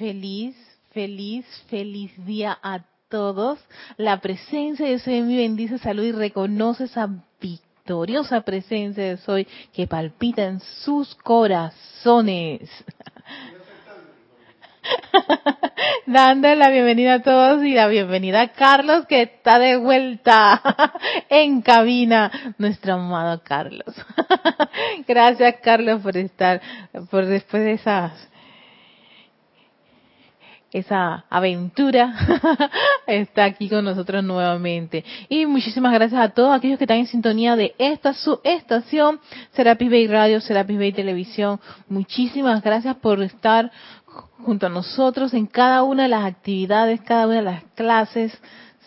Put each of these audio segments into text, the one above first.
feliz, feliz, feliz día a todos. La presencia de Soy mi bendice, salud y reconoce esa victoriosa presencia de Soy que palpita en sus corazones. Dando la bienvenida a todos y la bienvenida a Carlos que está de vuelta en cabina, nuestro amado Carlos. Gracias Carlos por estar, por después de esas esa aventura está aquí con nosotros nuevamente. Y muchísimas gracias a todos aquellos que están en sintonía de esta su estación, Serapis Bay Radio, Serapis Bay Televisión. Muchísimas gracias por estar junto a nosotros en cada una de las actividades, cada una de las clases,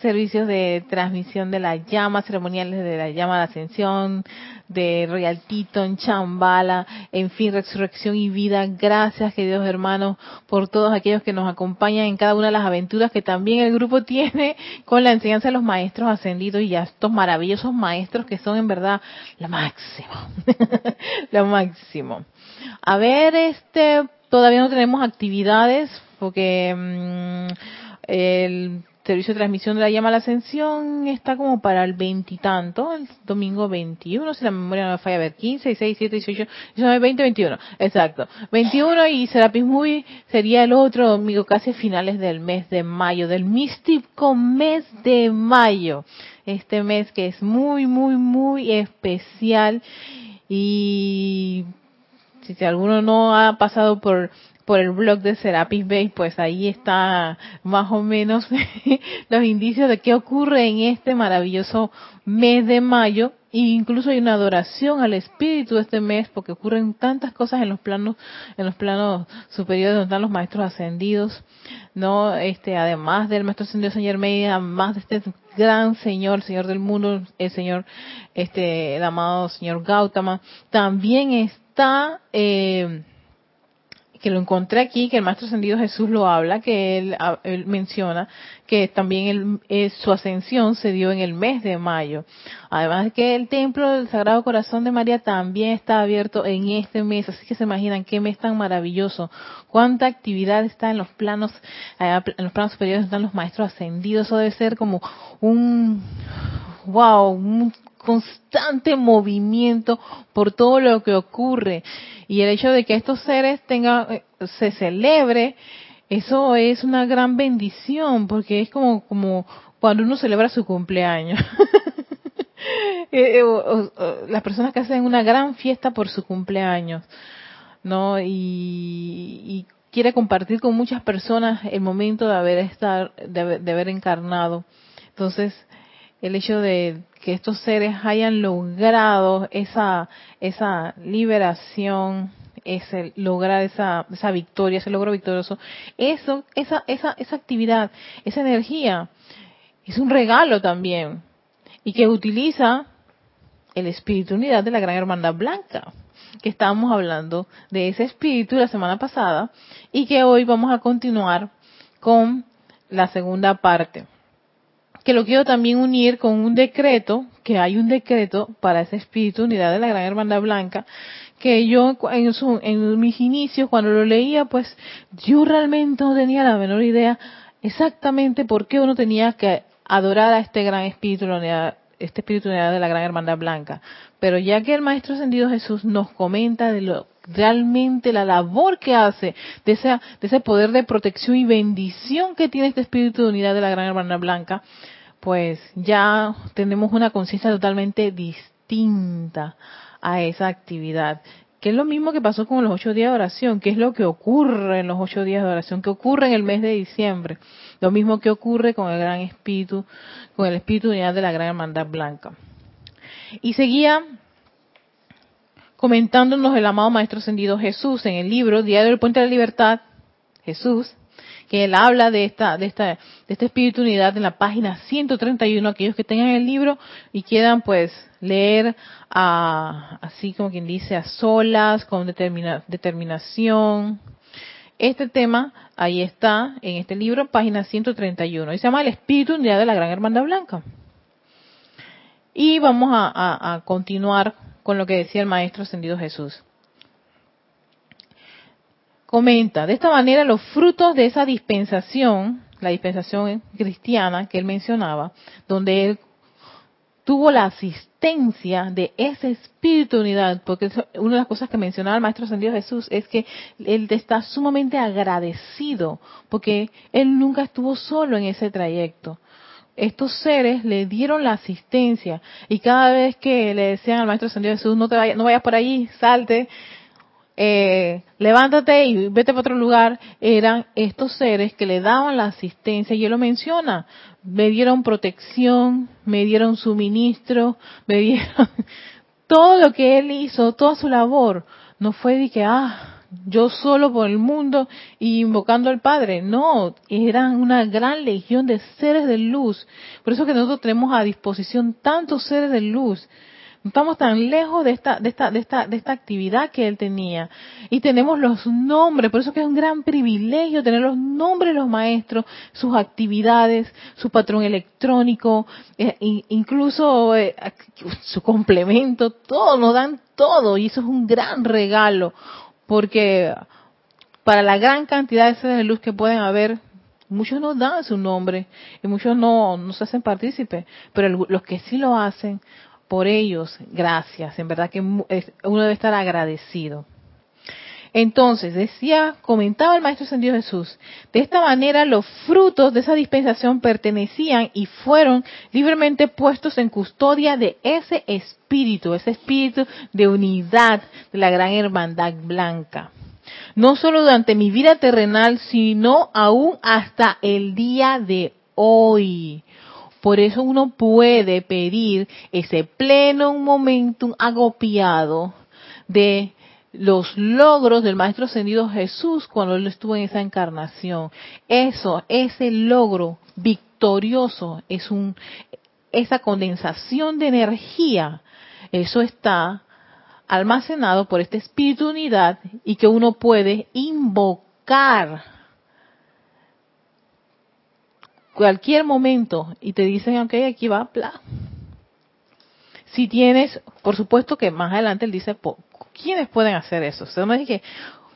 servicios de transmisión de la llama, ceremoniales de la llama de ascensión, de Royal Teton, Chambala, en fin, resurrección y vida. Gracias, queridos hermanos, por todos aquellos que nos acompañan en cada una de las aventuras que también el grupo tiene con la enseñanza de los maestros ascendidos y a estos maravillosos maestros que son en verdad lo máximo. lo máximo. A ver, este, todavía no tenemos actividades porque mm, el servicio de transmisión de la llama a la ascensión está como para el veintitanto, el domingo 21, si la memoria no me falla, a ver, 15, 16, 17, 18, 19, 20, 21, exacto. 21 y Serapis Movie sería el otro domingo, casi finales del mes de mayo, del místico mes de mayo. Este mes que es muy, muy, muy especial y si alguno no ha pasado por por el blog de Serapis Bay, pues ahí está más o menos los indicios de qué ocurre en este maravilloso mes de mayo. E incluso hay una adoración al espíritu de este mes porque ocurren tantas cosas en los planos, en los planos superiores donde están los maestros ascendidos, no, este, además del maestro ascendido señor Media, además de este gran señor, señor del mundo, el señor, este, el amado señor Gautama, también está, eh, que lo encontré aquí, que el Maestro Ascendido Jesús lo habla, que él, menciona que también eh, su ascensión se dio en el mes de mayo. Además de que el templo del Sagrado Corazón de María también está abierto en este mes, así que se imaginan qué mes tan maravilloso, cuánta actividad está en los planos, en los planos superiores están los maestros ascendidos, eso debe ser como un, wow, un constante movimiento por todo lo que ocurre. Y el hecho de que estos seres tengan, eh, se celebre, eso es una gran bendición, porque es como, como cuando uno celebra su cumpleaños. Eh, eh, las personas que hacen una gran fiesta por su cumpleaños, ¿no? Y, y quiere compartir con muchas personas el momento de haber estar, de, de haber encarnado. Entonces, el hecho de que estos seres hayan logrado esa, esa liberación, ese lograr esa, esa victoria, ese logro victorioso, eso, esa, esa, esa actividad, esa energía, es un regalo también. Y que utiliza el espíritu unidad de la Gran Hermandad Blanca, que estábamos hablando de ese espíritu la semana pasada y que hoy vamos a continuar con la segunda parte que lo quiero también unir con un decreto, que hay un decreto para ese espíritu unidad de la Gran Hermandad Blanca, que yo en, en mis inicios, cuando lo leía, pues yo realmente no tenía la menor idea exactamente por qué uno tenía que adorar a este gran espíritu, este espíritu unidad de la Gran Hermandad Blanca. Pero ya que el Maestro Ascendido Jesús nos comenta de lo realmente la labor que hace, de, de ese poder de protección y bendición que tiene este espíritu de unidad de la Gran Hermandad Blanca, pues ya tenemos una conciencia totalmente distinta a esa actividad. Que es lo mismo que pasó con los ocho días de oración, que es lo que ocurre en los ocho días de oración, que ocurre en el mes de diciembre. Lo mismo que ocurre con el gran espíritu, con el espíritu de la gran hermandad blanca. Y seguía comentándonos el amado Maestro Ascendido Jesús en el libro Diario del Puente de la Libertad, Jesús, que él habla de esta, de esta, de esta espíritu unidad en la página 131, aquellos que tengan el libro y quieran pues leer a, así como quien dice, a solas, con determinación. Este tema, ahí está, en este libro, página 131, y se llama El espíritu unidad de la Gran Hermandad Blanca. Y vamos a, a continuar con lo que decía el Maestro Ascendido Jesús. Comenta, de esta manera los frutos de esa dispensación, la dispensación cristiana que él mencionaba, donde él tuvo la asistencia de ese espíritu de unidad, porque una de las cosas que mencionaba el Maestro Ascendido Jesús es que él está sumamente agradecido, porque él nunca estuvo solo en ese trayecto. Estos seres le dieron la asistencia y cada vez que le decían al Maestro Ascendido Jesús, no te vayas, no vayas por ahí, salte, eh, levántate y vete para otro lugar, eran estos seres que le daban la asistencia, y él lo menciona, me dieron protección, me dieron suministro, me dieron todo lo que él hizo, toda su labor, no fue de que, ah, yo solo por el mundo y invocando al Padre. No, eran una gran legión de seres de luz. Por eso que nosotros tenemos a disposición tantos seres de luz estamos tan lejos de esta, de esta, de esta, de esta actividad que él tenía. Y tenemos los nombres, por eso que es un gran privilegio tener los nombres de los maestros, sus actividades, su patrón electrónico, eh, incluso eh, su complemento, todo, nos dan todo. Y eso es un gran regalo, porque para la gran cantidad de seres de luz que pueden haber, muchos no dan su nombre y muchos no, no se hacen partícipes, pero los que sí lo hacen, por ellos, gracias. En verdad que uno debe estar agradecido. Entonces, decía, comentaba el Maestro Ascendido Jesús, de esta manera los frutos de esa dispensación pertenecían y fueron libremente puestos en custodia de ese espíritu, ese espíritu de unidad de la gran hermandad blanca. No solo durante mi vida terrenal, sino aún hasta el día de hoy. Por eso uno puede pedir ese pleno momentum agopiado de los logros del Maestro Ascendido Jesús cuando él estuvo en esa encarnación. Eso, ese logro victorioso es un, esa condensación de energía. Eso está almacenado por este espíritu unidad y que uno puede invocar cualquier momento y te dicen, ok, aquí va, bla. Si tienes, por supuesto que más adelante él dice, ¿quiénes pueden hacer eso? O sea, me dije,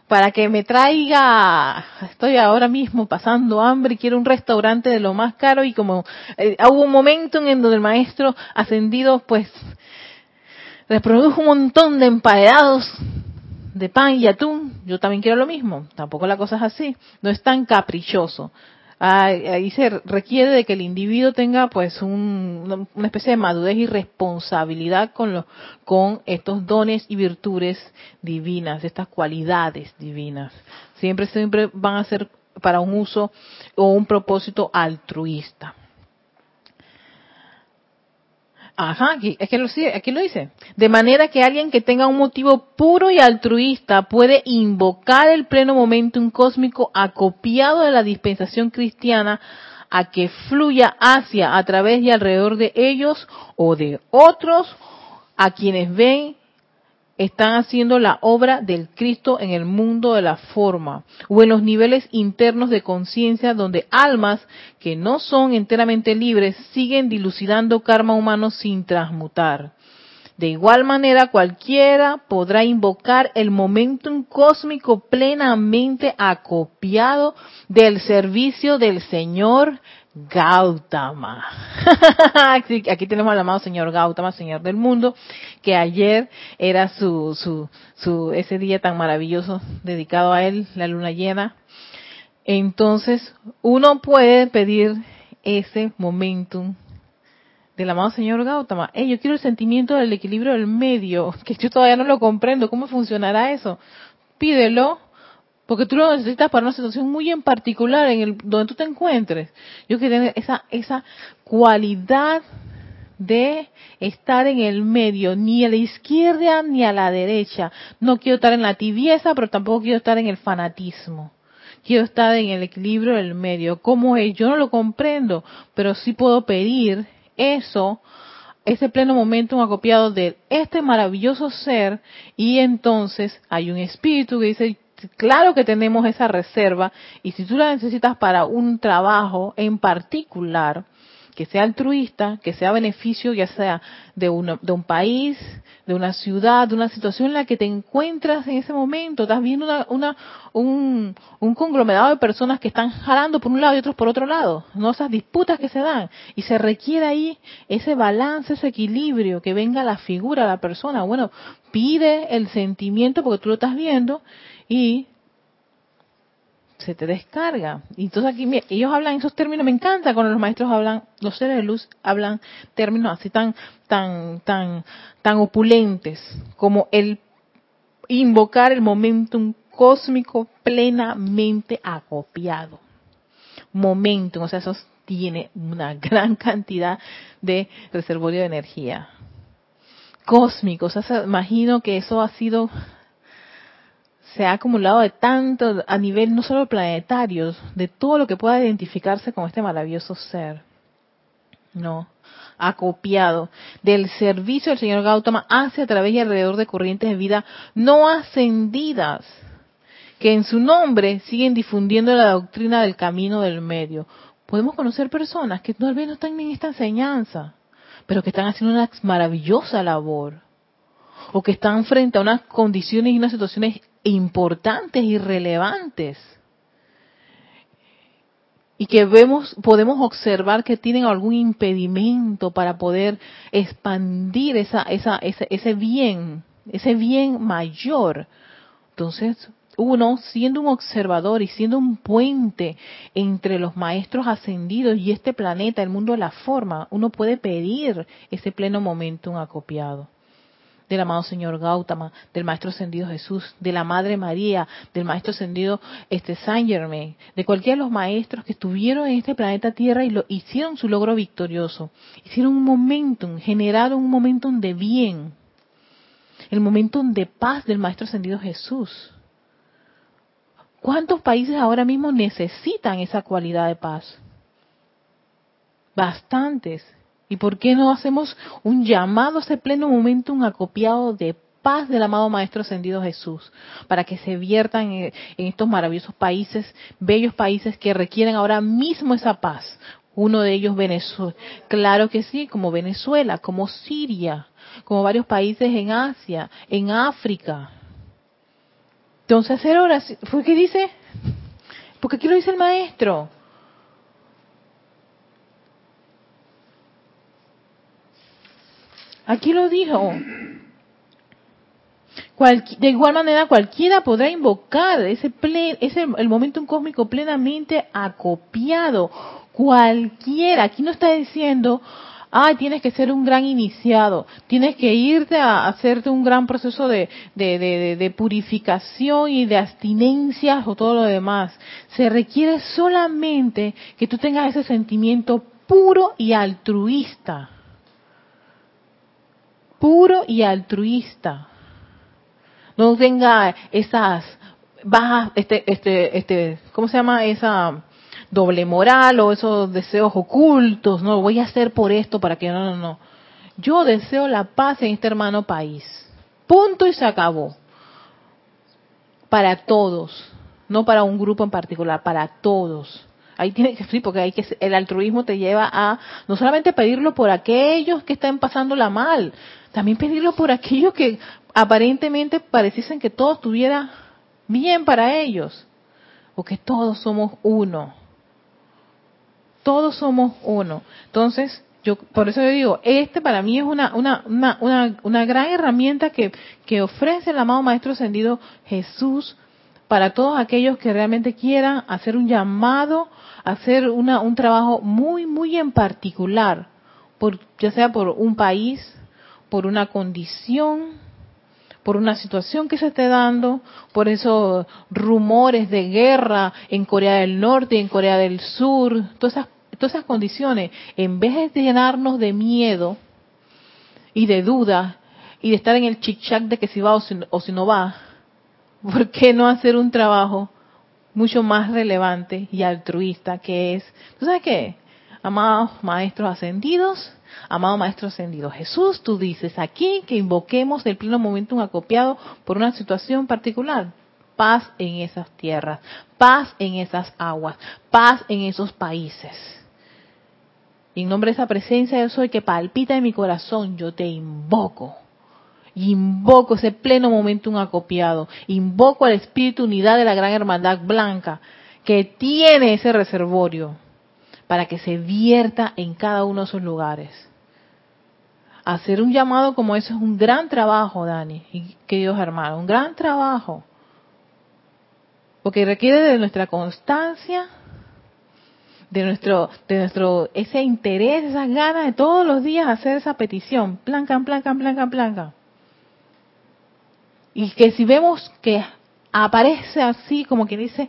para que me traiga, estoy ahora mismo pasando hambre y quiero un restaurante de lo más caro y como eh, hubo un momento en donde el maestro ascendido pues reprodujo un montón de emparedados de pan y atún, yo también quiero lo mismo, tampoco la cosa es así, no es tan caprichoso, ahí se requiere de que el individuo tenga pues una especie de madurez y responsabilidad con, con estos dones y virtudes divinas, estas cualidades divinas. Siempre, siempre van a ser para un uso o un propósito altruista. Ajá, aquí, es que lo, aquí lo dice. De manera que alguien que tenga un motivo puro y altruista puede invocar el pleno momentum cósmico acopiado de la dispensación cristiana a que fluya hacia, a través y alrededor de ellos o de otros a quienes ven están haciendo la obra del Cristo en el mundo de la forma o en los niveles internos de conciencia donde almas que no son enteramente libres siguen dilucidando karma humano sin transmutar. De igual manera, cualquiera podrá invocar el momentum cósmico plenamente acopiado del servicio del Señor Gautama. Aquí tenemos al amado señor Gautama, señor del mundo, que ayer era su, su, su, ese día tan maravilloso dedicado a él, la luna llena. Entonces, uno puede pedir ese momentum del amado señor Gautama. Hey, yo quiero el sentimiento del equilibrio del medio, que yo todavía no lo comprendo. ¿Cómo funcionará eso? Pídelo porque tú lo necesitas para una situación muy en particular en el donde tú te encuentres. Yo quiero tener esa esa cualidad de estar en el medio, ni a la izquierda ni a la derecha. No quiero estar en la tibieza, pero tampoco quiero estar en el fanatismo. Quiero estar en el equilibrio del medio. ¿Cómo es? Yo no lo comprendo, pero sí puedo pedir eso, ese pleno momento acopiado de este maravilloso ser, y entonces hay un espíritu que dice, claro que tenemos esa reserva y si tú la necesitas para un trabajo en particular, que sea altruista, que sea beneficio ya sea de, de un país, de una ciudad, de una situación en la que te encuentras en ese momento. Estás viendo una, una, un, un conglomerado de personas que están jalando por un lado y otros por otro lado, ¿no? esas disputas que se dan. Y se requiere ahí ese balance, ese equilibrio, que venga la figura, la persona. Bueno, pide el sentimiento porque tú lo estás viendo y se te descarga. Y entonces aquí ellos hablan esos términos, me encanta cuando los maestros hablan, los seres de luz hablan términos así tan, tan, tan, tan opulentes como el invocar el momentum cósmico plenamente acopiado. Momentum, o sea, eso tiene una gran cantidad de reservorio de energía. Cósmico, o sea, imagino que eso ha sido se ha acumulado de tanto a nivel no solo planetario, de todo lo que pueda identificarse con este maravilloso ser. No, acopiado del servicio del señor Gautama hacia a través y alrededor de corrientes de vida no ascendidas, que en su nombre siguen difundiendo la doctrina del camino del medio. Podemos conocer personas que tal vez no están en esta enseñanza, pero que están haciendo una maravillosa labor o que están frente a unas condiciones y unas situaciones importantes y relevantes. Y que vemos podemos observar que tienen algún impedimento para poder expandir esa, esa, ese, ese bien ese bien mayor. Entonces uno siendo un observador y siendo un puente entre los maestros ascendidos y este planeta, el mundo de la forma, uno puede pedir ese pleno momentum acopiado del amado Señor Gautama, del Maestro Ascendido Jesús, de la Madre María, del Maestro Ascendido este, Saint Germain, de cualquiera de los maestros que estuvieron en este planeta Tierra y lo hicieron su logro victorioso. Hicieron un momentum, generaron un momentum de bien, el momentum de paz del Maestro Ascendido Jesús. ¿Cuántos países ahora mismo necesitan esa cualidad de paz? Bastantes. ¿Y por qué no hacemos un llamado a ese pleno momento, un acopiado de paz del amado Maestro Ascendido Jesús, para que se viertan en, estos maravillosos países, bellos países que requieren ahora mismo esa paz? Uno de ellos Venezuela, claro que sí, como Venezuela, como Siria, como varios países en Asia, en África. Entonces hacer oración, ¿fue qué dice? Porque aquí lo dice el maestro. Aquí lo dijo. de igual manera cualquiera podrá invocar ese, ese el momento cósmico plenamente acopiado. Cualquiera. Aquí no está diciendo, ah, tienes que ser un gran iniciado, tienes que irte a hacerte un gran proceso de, de, de, de, purificación y de abstinencias o todo lo demás. Se requiere solamente que tú tengas ese sentimiento puro y altruista puro y altruista. No tenga esas bajas, este, este, este, ¿cómo se llama? Esa doble moral o esos deseos ocultos. No, voy a hacer por esto para que no, no, no. Yo deseo la paz en este hermano país. Punto y se acabó. Para todos, no para un grupo en particular, para todos. Ahí tiene que ser, porque hay que, el altruismo te lleva a no solamente pedirlo por aquellos que están pasándola mal, también pedirlo por aquellos que aparentemente pareciesen que todo estuviera bien para ellos, o que todos somos uno. Todos somos uno. Entonces, yo por eso yo digo, este para mí es una, una, una, una, gran herramienta que, que ofrece el amado Maestro Ascendido Jesús para todos aquellos que realmente quieran hacer un llamado, hacer un trabajo muy, muy en particular, por, ya sea por un país, por una condición, por una situación que se esté dando, por esos rumores de guerra en Corea del Norte y en Corea del Sur, todas esas, todas esas condiciones, en vez de llenarnos de miedo y de duda y de estar en el chic-chac de que si va o si, o si no va, ¿por qué no hacer un trabajo mucho más relevante y altruista que es, ¿tú sabes qué? Amados maestros ascendidos, amado maestro ascendido Jesús, tú dices aquí que invoquemos el pleno momento acopiado por una situación particular. Paz en esas tierras, paz en esas aguas, paz en esos países. Y en nombre de esa presencia yo soy que palpita en mi corazón, yo te invoco. Invoco ese pleno momentum acopiado. Invoco al espíritu unidad de la gran hermandad blanca que tiene ese reservorio para que se vierta en cada uno de esos lugares. Hacer un llamado como eso es un gran trabajo, Dani, y queridos hermanos, un gran trabajo. Porque requiere de nuestra constancia, de nuestro, de nuestro, ese interés, esas ganas de todos los días hacer esa petición, planca, planca, planca, planca. Y que si vemos que aparece así, como quien dice,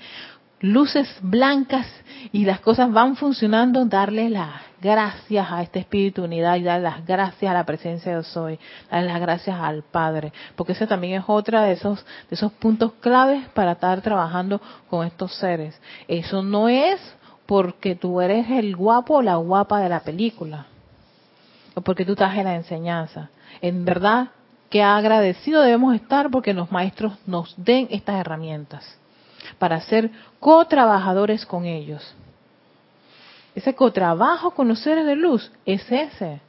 luces blancas y las cosas van funcionando, darle las gracias a este espíritu unidad y dar las gracias a la presencia de soy, dar las gracias al Padre, porque ese también es otra de esos de esos puntos claves para estar trabajando con estos seres. Eso no es porque tú eres el guapo o la guapa de la película, o porque tú en la enseñanza. En verdad, que agradecido debemos estar porque los maestros nos den estas herramientas para ser co-trabajadores con ellos. Ese cotrabajo con los seres de luz es ese.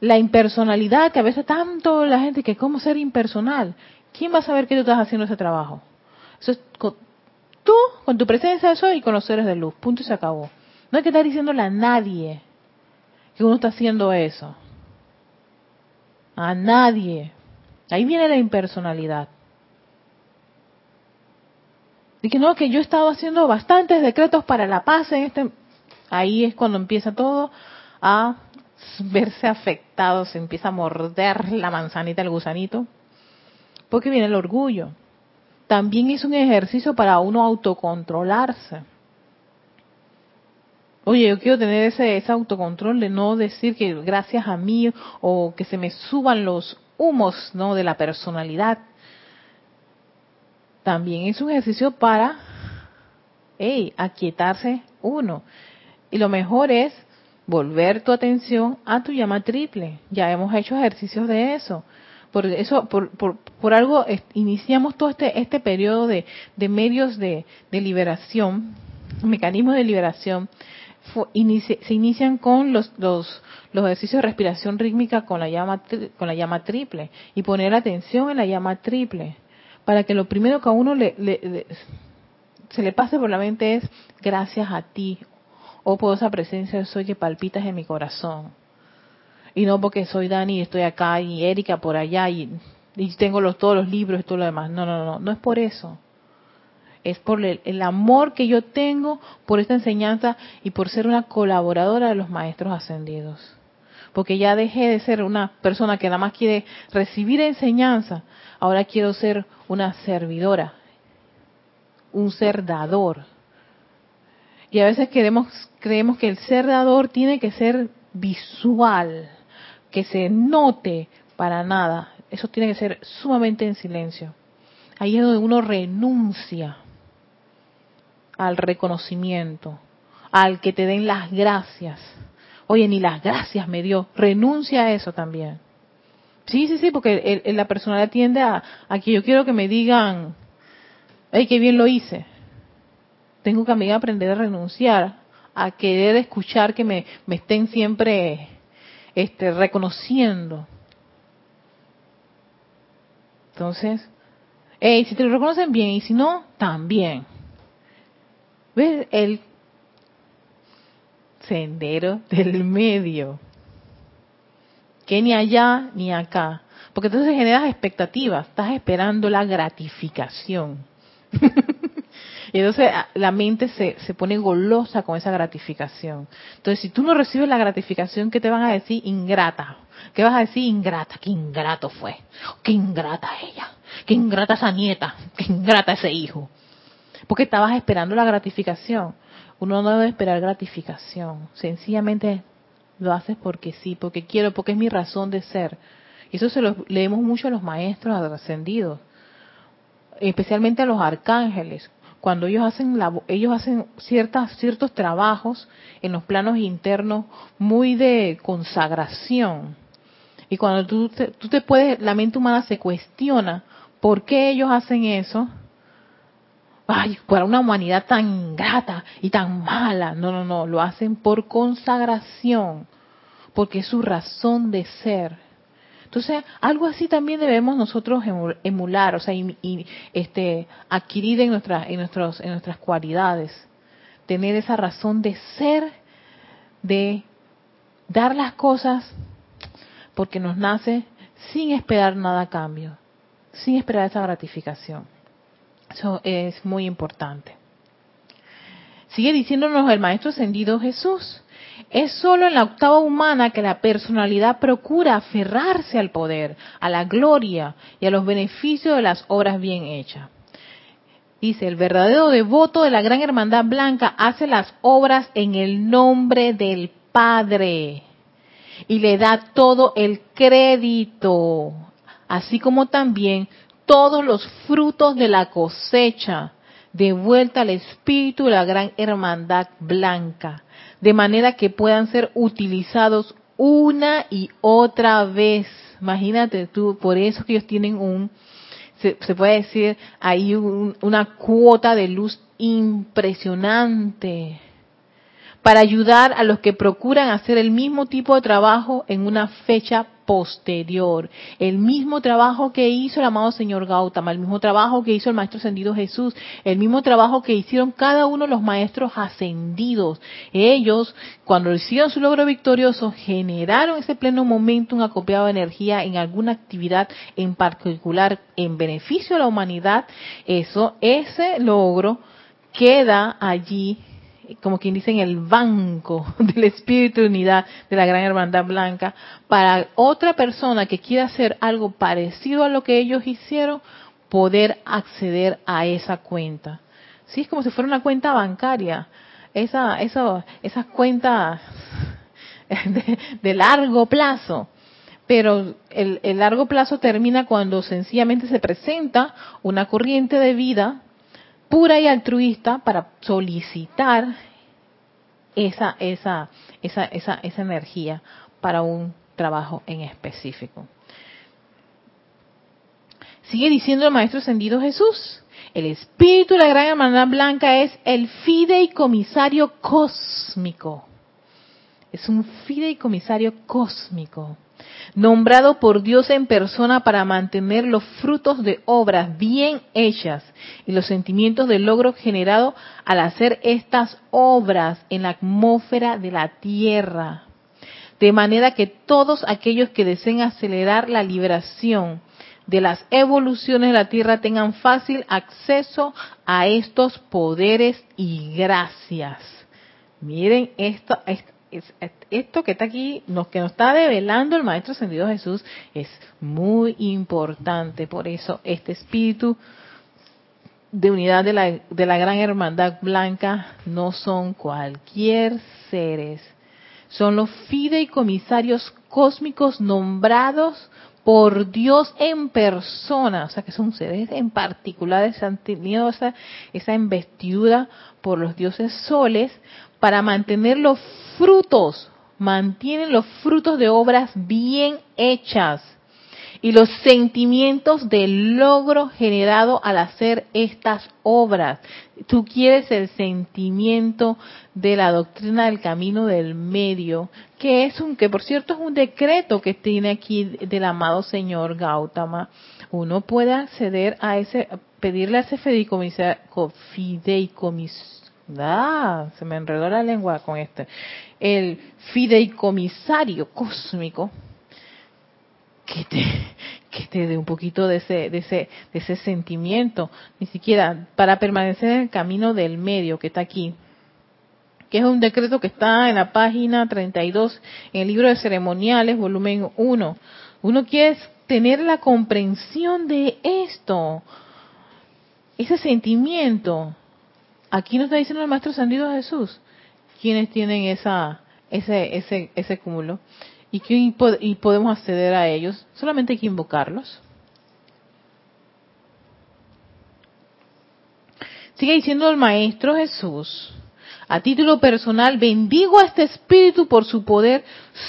La impersonalidad que a veces tanto la gente que cómo ser impersonal. ¿Quién va a saber que tú estás haciendo ese trabajo? Eso es tú con tu presencia de eso y con los seres de luz. Punto y se acabó. No hay que estar diciéndole a nadie que uno está haciendo eso. A nadie. Ahí viene la impersonalidad. Y no, que yo he estado haciendo bastantes decretos para la paz en este... Ahí es cuando empieza todo a verse afectado, se empieza a morder la manzanita, el gusanito, porque viene el orgullo. También es un ejercicio para uno autocontrolarse. Oye, yo quiero tener ese, ese autocontrol de no decir que gracias a mí o que se me suban los humos no de la personalidad también es un ejercicio para hey, aquietarse uno. Y lo mejor es volver tu atención a tu llama triple. Ya hemos hecho ejercicios de eso. Por eso, por, por, algo, iniciamos todo este, este periodo de, medios de, de liberación, mecanismos de liberación, se inician con los, los, los, ejercicios de respiración rítmica con la llama con la llama triple y poner atención en la llama triple para que lo primero que a uno le, se le pase por la mente es gracias a ti, oh poderosa presencia soy que palpitas en mi corazón. Y no porque soy Dani y estoy acá y Erika por allá y, tengo los, todos los libros y todo lo demás. No, no, no, no es por eso. Es por el, el amor que yo tengo por esta enseñanza y por ser una colaboradora de los maestros ascendidos porque ya dejé de ser una persona que nada más quiere recibir enseñanza, ahora quiero ser una servidora, un ser dador. Y a veces queremos, creemos que el ser dador tiene que ser visual, que se note para nada. Eso tiene que ser sumamente en silencio. Ahí es donde uno renuncia al reconocimiento, al que te den las gracias Oye, ni las gracias me dio. Renuncia a eso también. Sí, sí, sí, porque la personalidad tiende a, que yo quiero que me digan, ay, qué bien lo hice. Tengo que aprender a renunciar, a querer escuchar que me, me estén siempre este, reconociendo. Entonces, hey, si te lo reconocen bien y si no, también. ¿Ves? El sendero del medio. Que ni allá ni acá. Porque entonces generas expectativas, estás esperando la gratificación. y entonces ah, la mente se, se pone golosa con esa gratificación. Entonces, si tú no recibes la gratificación, ¿qué te van a decir? Ingrata. ¿Qué vas a decir? Ingrata. ¿Qué ingrato fue? ¿Qué ingrata ella? ¿Qué ingrata esa nieta? ¿Qué ingrata ese hijo? Porque estabas esperando la gratificación. Uno no debe esperar gratificación, sencillamente lo haces porque sí, porque quiero, porque es mi razón de ser. Y eso se lo leemos mucho a los maestros ascendidos, especialmente a los arcángeles, cuando ellos hacen ellos hacen ciertas ciertos trabajos en los planos internos muy de consagración. Y cuando tú tú te puedes, la mente humana se cuestiona por qué ellos hacen eso, ay, para una humanidad tan grata y tan mala. No, no, no, lo hacen por consagración, porque es su razón de ser. Entonces, algo así también debemos nosotros emular, o sea, y, este, adquirir en, en, nuestros, en nuestras cualidades. Tener esa razón de ser, de dar las cosas porque nos nace sin esperar nada a cambio, sin esperar esa gratificación. Eso es muy importante. Sigue diciéndonos el Maestro Ascendido Jesús. Es solo en la octava humana que la personalidad procura aferrarse al poder, a la gloria y a los beneficios de las obras bien hechas. Dice, el verdadero devoto de la Gran Hermandad Blanca hace las obras en el nombre del Padre y le da todo el crédito, así como también todos los frutos de la cosecha de vuelta al espíritu de la gran hermandad blanca, de manera que puedan ser utilizados una y otra vez. Imagínate tú, por eso que ellos tienen un, se, puede decir, ahí una cuota de luz impresionante para ayudar a los que procuran hacer el mismo tipo de trabajo en una fecha posterior. El mismo trabajo que hizo el amado señor Gautama, el mismo trabajo que hizo el maestro ascendido Jesús, el mismo trabajo que hicieron cada uno de los maestros ascendidos. Ellos, cuando hicieron su logro victorioso, generaron ese pleno momento, un acopiado de energía en alguna actividad en particular en beneficio de la humanidad. Eso, ese logro queda allí como quien dice, en el banco del espíritu de unidad de la Gran Hermandad Blanca, para otra persona que quiera hacer algo parecido a lo que ellos hicieron, poder acceder a esa cuenta. Sí, es como si fuera una cuenta bancaria. Esa, esa, esas cuentas de, largo plazo. Pero el, el largo plazo termina cuando sencillamente se presenta una corriente de vida pura y altruista para solicitar esa, esa, esa, esa, esa energía para un trabajo en específico. Sigue diciendo el Maestro Ascendido Jesús. El espíritu de la gran hermandad blanca es el fideicomisario cósmico. Es un fideicomisario cósmico nombrado por Dios en persona para mantener los frutos de obras bien hechas y los sentimientos de logro generado al hacer estas obras en la atmósfera de la tierra. De manera que todos aquellos que deseen acelerar la liberación de las evoluciones de la tierra tengan fácil acceso a estos poderes y gracias. Miren esto, esto que está aquí, lo que nos está develando el Maestro Ascendido Jesús, es muy importante. Por eso este espíritu de unidad de la, de la gran hermandad blanca no son cualquier seres, son los fideicomisarios cósmicos nombrados por Dios en persona, o sea que son seres en particular, han tenido esa, esa investidura por los dioses soles para mantener los frutos, mantienen los frutos de obras bien hechas y los sentimientos del logro generado al hacer estas obras. Tú quieres el sentimiento de la doctrina del camino del medio, que es un, que por cierto es un decreto que tiene aquí del amado señor Gautama. Uno puede acceder a ese, pedirle a ese fideicomisario, Ah, se me enredó la lengua con este. El fideicomisario cósmico que te, que te dé un poquito de ese, de ese, de ese sentimiento, ni siquiera para permanecer en el camino del medio que está aquí, que es un decreto que está en la página 32 en el libro de ceremoniales, volumen 1. Uno quiere tener la comprensión de esto, ese sentimiento Aquí nos está diciendo el Maestro Sandido Jesús quienes tienen esa, ese, ese, ese cúmulo y, y podemos acceder a ellos. Solamente hay que invocarlos. Sigue diciendo el Maestro Jesús, a título personal, bendigo a este espíritu por su poder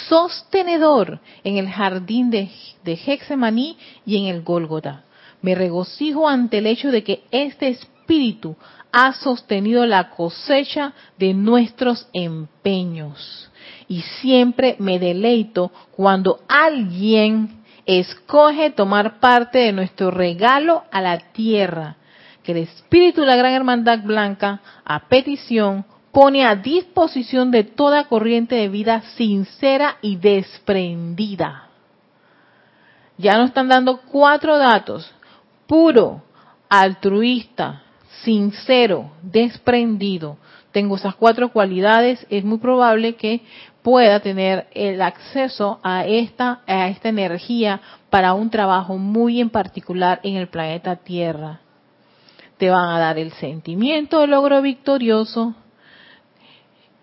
sostenedor en el jardín de, de Hexemaní y en el Gólgota. Me regocijo ante el hecho de que este espíritu ha sostenido la cosecha de nuestros empeños. Y siempre me deleito cuando alguien escoge tomar parte de nuestro regalo a la tierra, que el espíritu de la Gran Hermandad Blanca, a petición, pone a disposición de toda corriente de vida sincera y desprendida. Ya nos están dando cuatro datos. Puro, altruista, sincero, desprendido. Tengo esas cuatro cualidades, es muy probable que pueda tener el acceso a esta, a esta energía para un trabajo muy en particular en el planeta Tierra. Te van a dar el sentimiento de logro victorioso,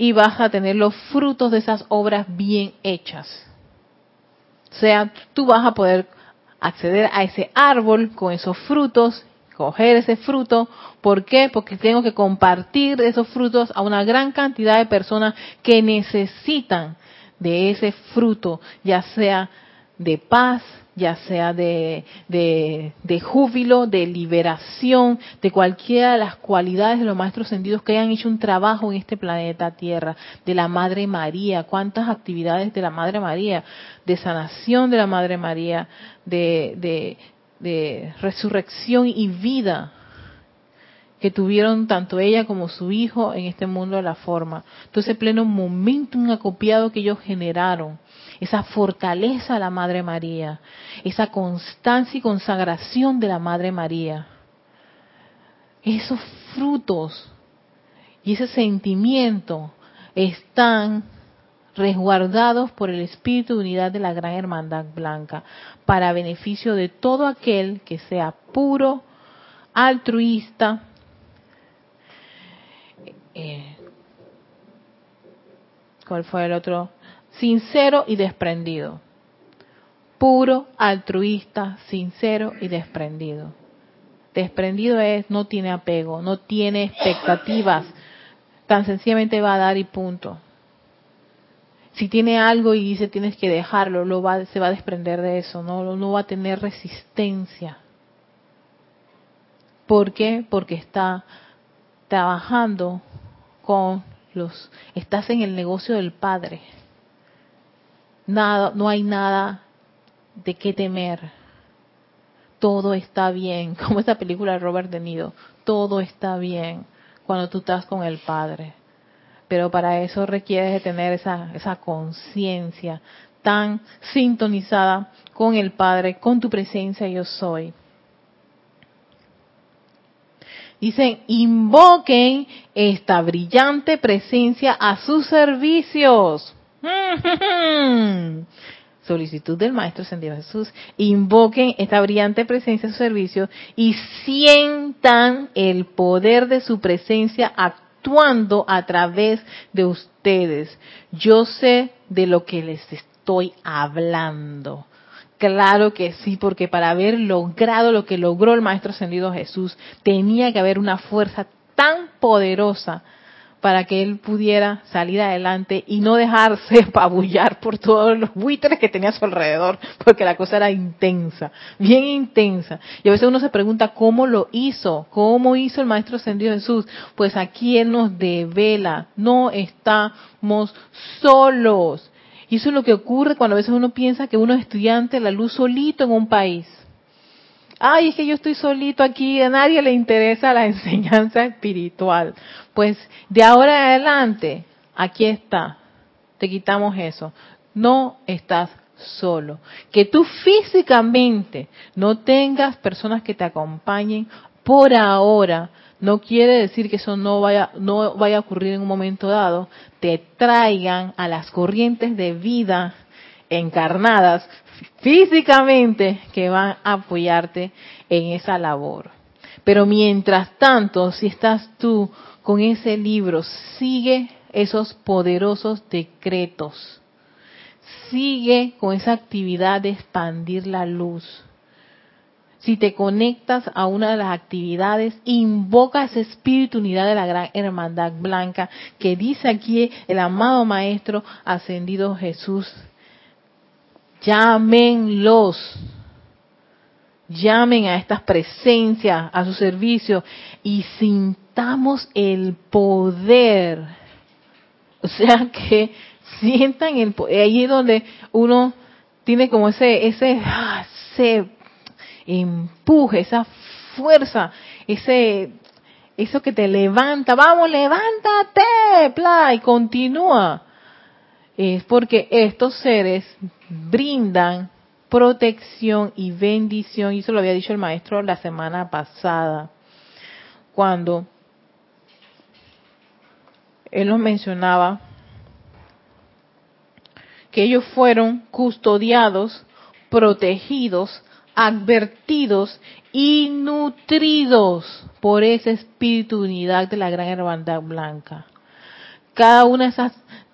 y vas a tener los frutos de esas obras bien hechas. O sea, tú vas a poder acceder a ese árbol con esos frutos, coger ese fruto. ¿Por qué? Porque tengo que compartir esos frutos a una gran cantidad de personas que necesitan de ese fruto, ya sea de paz, ya sea de, de, júbilo, de liberación, de cualquiera de las cualidades de los maestros sentidos que hayan hecho un trabajo en este planeta Tierra, de la Madre María, cuántas actividades de la Madre María, de sanación de la Madre María, de, de resurrección y vida que tuvieron tanto ella como su hijo en este mundo de la forma. Entonces, pleno momentum acopiado que ellos generaron esa fortaleza de la Madre María, esa constancia y consagración de la Madre María, esos frutos y ese sentimiento están resguardados por el espíritu de unidad de la Gran Hermandad Blanca, para beneficio de todo aquel que sea puro, altruista, eh, ¿cuál fue el otro? sincero y desprendido. Puro, altruista, sincero y desprendido. Desprendido es, no tiene apego, no tiene expectativas, tan sencillamente va a dar y punto. Si tiene algo y dice tienes que dejarlo, lo va, se va a desprender de eso, no, no va a tener resistencia. ¿Por qué? Porque está trabajando con los, estás en el negocio del Padre nada, no hay nada de qué temer. Todo está bien, como esa película de Robert De Niro, todo está bien cuando tú estás con el Padre. Pero para eso requieres de tener esa, conciencia tan sintonizada con el Padre, con tu presencia yo soy. Dicen, invoquen esta brillante presencia a sus servicios. Solicitud del Maestro Ascendido Jesús. Invoquen esta brillante presencia a su servicio y sientan el poder de su presencia actuando a través de ustedes. Yo sé de lo que les estoy hablando. Claro que sí, porque para haber logrado lo que logró el Maestro Ascendido Jesús, tenía que haber una fuerza tan poderosa para que él pudiera salir adelante y no dejarse pabullar por todos los buitres que tenía a su alrededor, porque la cosa era intensa, bien intensa. Y a veces uno se pregunta cómo lo hizo, cómo hizo el Maestro Ascendido Jesús. Pues aquí Él nos devela, no estamos solos. Y eso es lo que ocurre cuando a veces uno piensa que uno es estudiante de la luz solito en un país ay, es que yo estoy solito aquí, a nadie le interesa la enseñanza espiritual. Pues de ahora en adelante, aquí está, te quitamos eso. No estás solo. Que tú físicamente no tengas personas que te acompañen por ahora, no quiere decir que eso no vaya, no vaya a ocurrir en un momento dado, te traigan a las corrientes de vida encarnadas físicamente que van a apoyarte en esa labor. Pero mientras tanto, si estás tú con ese libro, sigue esos poderosos decretos. Sigue con esa actividad de expandir la luz. Si te conectas a una de las actividades, invoca ese espíritu unidad de la gran hermandad blanca que dice aquí el amado Maestro ascendido Jesús llámenlos. llamen a estas presencias a su servicio y sintamos el poder. O sea que sientan el poder. Ahí es donde uno tiene como ese, ese, ah, ese empuje, esa fuerza, ese, eso que te levanta, vamos, levántate, pla, y continúa. Es porque estos seres brindan protección y bendición, y eso lo había dicho el maestro la semana pasada, cuando él nos mencionaba que ellos fueron custodiados, protegidos, advertidos y nutridos por ese espíritu unidad de la gran hermandad blanca. Cada una de esas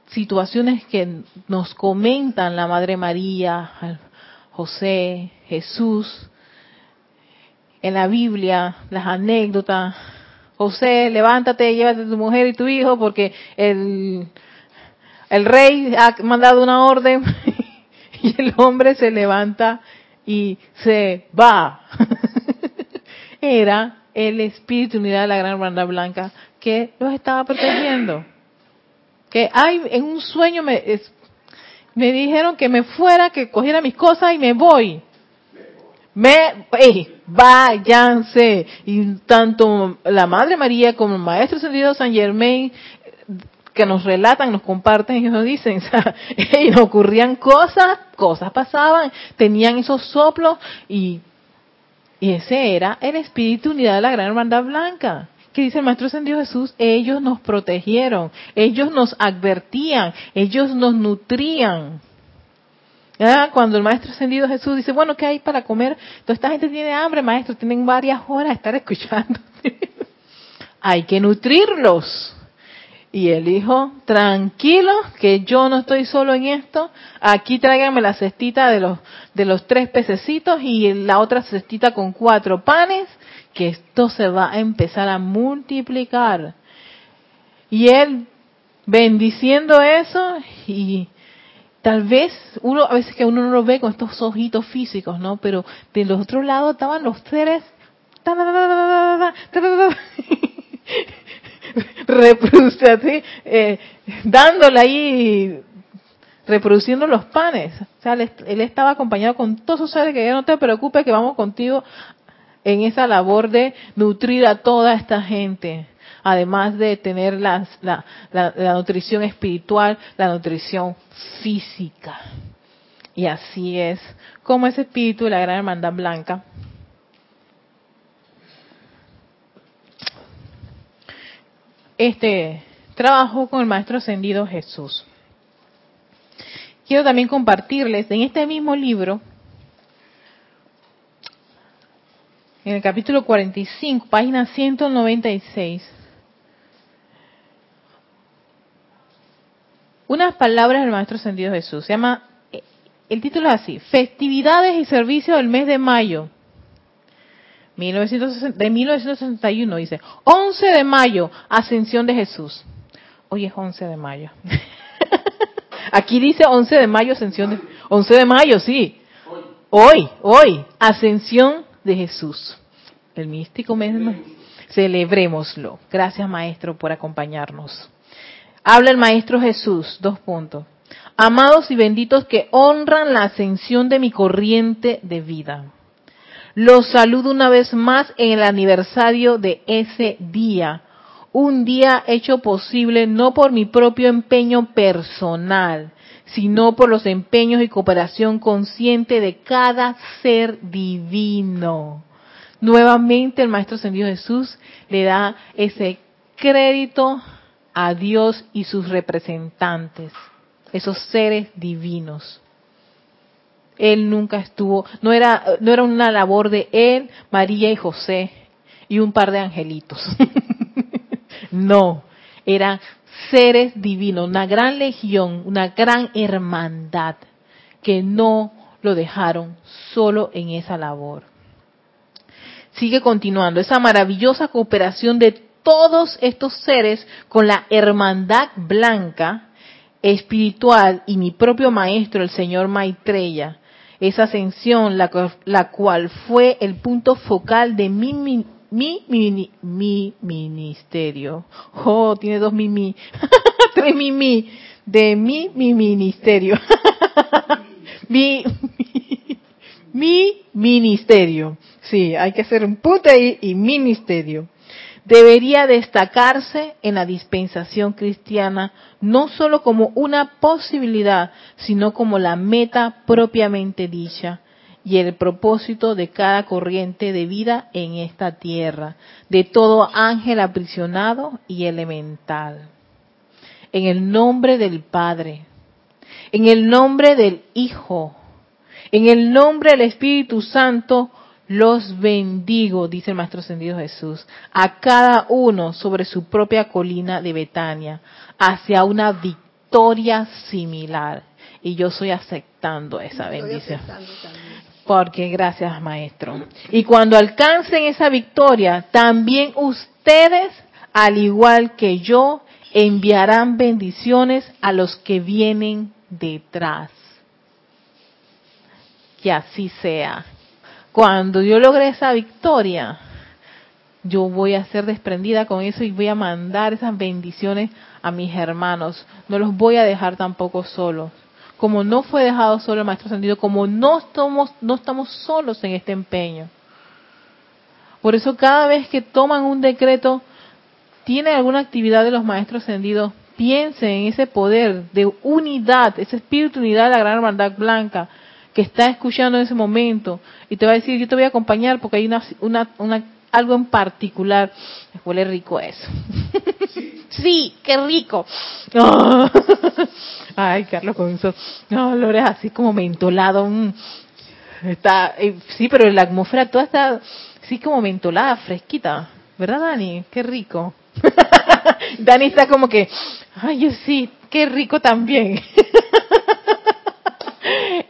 situaciones que nos comentan la Madre María, José, Jesús, en la Biblia, las anécdotas. José, levántate, llévate a tu mujer y tu hijo porque el, el rey ha mandado una orden y el hombre se levanta y se va. Era el espíritu unidad de la gran banda blanca que los estaba protegiendo. Que hay en un sueño me, me dijeron que me fuera, que cogiera mis cosas y me voy. Me, váyanse. Y tanto la Madre María como el Maestro Ascendido San Germain que nos relatan, nos comparten y nos dicen, y nos ocurrían cosas, cosas pasaban, tenían esos soplos y, y ese era el espíritu unidad de la gran hermandad blanca que dice el Maestro Ascendido Jesús, ellos nos protegieron, ellos nos advertían, ellos nos nutrían. Cuando el Maestro Ascendido Jesús dice, bueno, ¿qué hay para comer? Toda esta gente tiene hambre, Maestro, tienen varias horas de estar escuchando. hay que nutrirlos. Y él dijo, tranquilo, que yo no estoy solo en esto. Aquí tráiganme la cestita de los, de los tres pececitos y la otra cestita con cuatro panes que esto se va a empezar a multiplicar. Y él bendiciendo eso y tal vez uno a veces que uno no lo ve con estos ojitos físicos, ¿no? Pero de los otros lados estaban los seres eh, dándole ahí reproduciendo los panes. O sea, él, estaba acompañado con todos sus seres que no te preocupes que vamos contigo en esa labor de nutrir a toda esta gente, además de tener la, nutrición espiritual, la nutrición física. Y así es como ese espíritu de la gran hermandad blanca este trabajo con el maestro ascendido Jesús. Quiero también compartirles en este mismo libro en el capítulo 45, página 196, unas palabras del Maestro Ascendido Jesús. Se llama, el título es así, Festividades y Servicios del mes de mayo. De 1961 dice, 11 de mayo, Ascensión de Jesús. Hoy es 11 de mayo. Aquí dice 11 de mayo, Ascensión de... 11 de mayo, sí. Hoy, hoy, Ascensión de Jesús. El místico mismo. Celebrémoslo. Gracias, Maestro, por acompañarnos. Habla el Maestro Jesús, dos puntos. Amados y benditos que honran la ascensión de mi corriente de vida. Los saludo una vez más en el aniversario de ese día. Un día hecho posible no por mi propio empeño personal, sino por los empeños y cooperación consciente de cada ser divino. Nuevamente el Maestro Ascendido Jesús le da ese crédito a Dios y sus representantes, esos seres divinos. Él nunca estuvo, no era, no era una labor de él, María y José y un par de angelitos. no, eran seres divinos, una gran legión, una gran hermandad que no lo dejaron solo en esa labor. Sigue continuando, esa maravillosa cooperación de todos estos seres con la hermandad blanca espiritual y mi propio maestro, el señor Maitreya, esa ascensión, la, la cual fue el punto focal de mi, mi, mi, mi, ministerio. Oh, tiene dos mimi, tres mimi, de mi, mi ministerio. mi, mi, ministerio. Sí, hay que hacer un punto ahí y ministerio debería destacarse en la dispensación cristiana no solo como una posibilidad, sino como la meta propiamente dicha y el propósito de cada corriente de vida en esta tierra, de todo ángel aprisionado y elemental. En el nombre del Padre, en el nombre del Hijo, en el nombre del Espíritu Santo, los bendigo, dice el Maestro Ascendido Jesús, a cada uno sobre su propia colina de Betania, hacia una victoria similar. Y yo estoy aceptando esa bendición. Porque gracias, Maestro. Y cuando alcancen esa victoria, también ustedes, al igual que yo, enviarán bendiciones a los que vienen detrás. Que así sea cuando yo logre esa victoria, yo voy a ser desprendida con eso y voy a mandar esas bendiciones a mis hermanos. No los voy a dejar tampoco solos. Como no fue dejado solo el Maestro Ascendido, como no estamos, no estamos solos en este empeño. Por eso cada vez que toman un decreto, tiene alguna actividad de los Maestros Ascendidos, piensen en ese poder de unidad, ese espíritu de unidad de la Gran Hermandad Blanca, que está escuchando en ese momento y te va a decir, yo te voy a acompañar porque hay una, una, una algo en particular. Huele rico eso. Sí, qué rico. Ay, Carlos, con eso. No, lo así como mentolado. Mm. Está, eh, sí, pero la atmósfera toda está así como mentolada, fresquita. ¿Verdad, Dani? Qué rico. Dani está como que, ay, yo sí, qué rico también.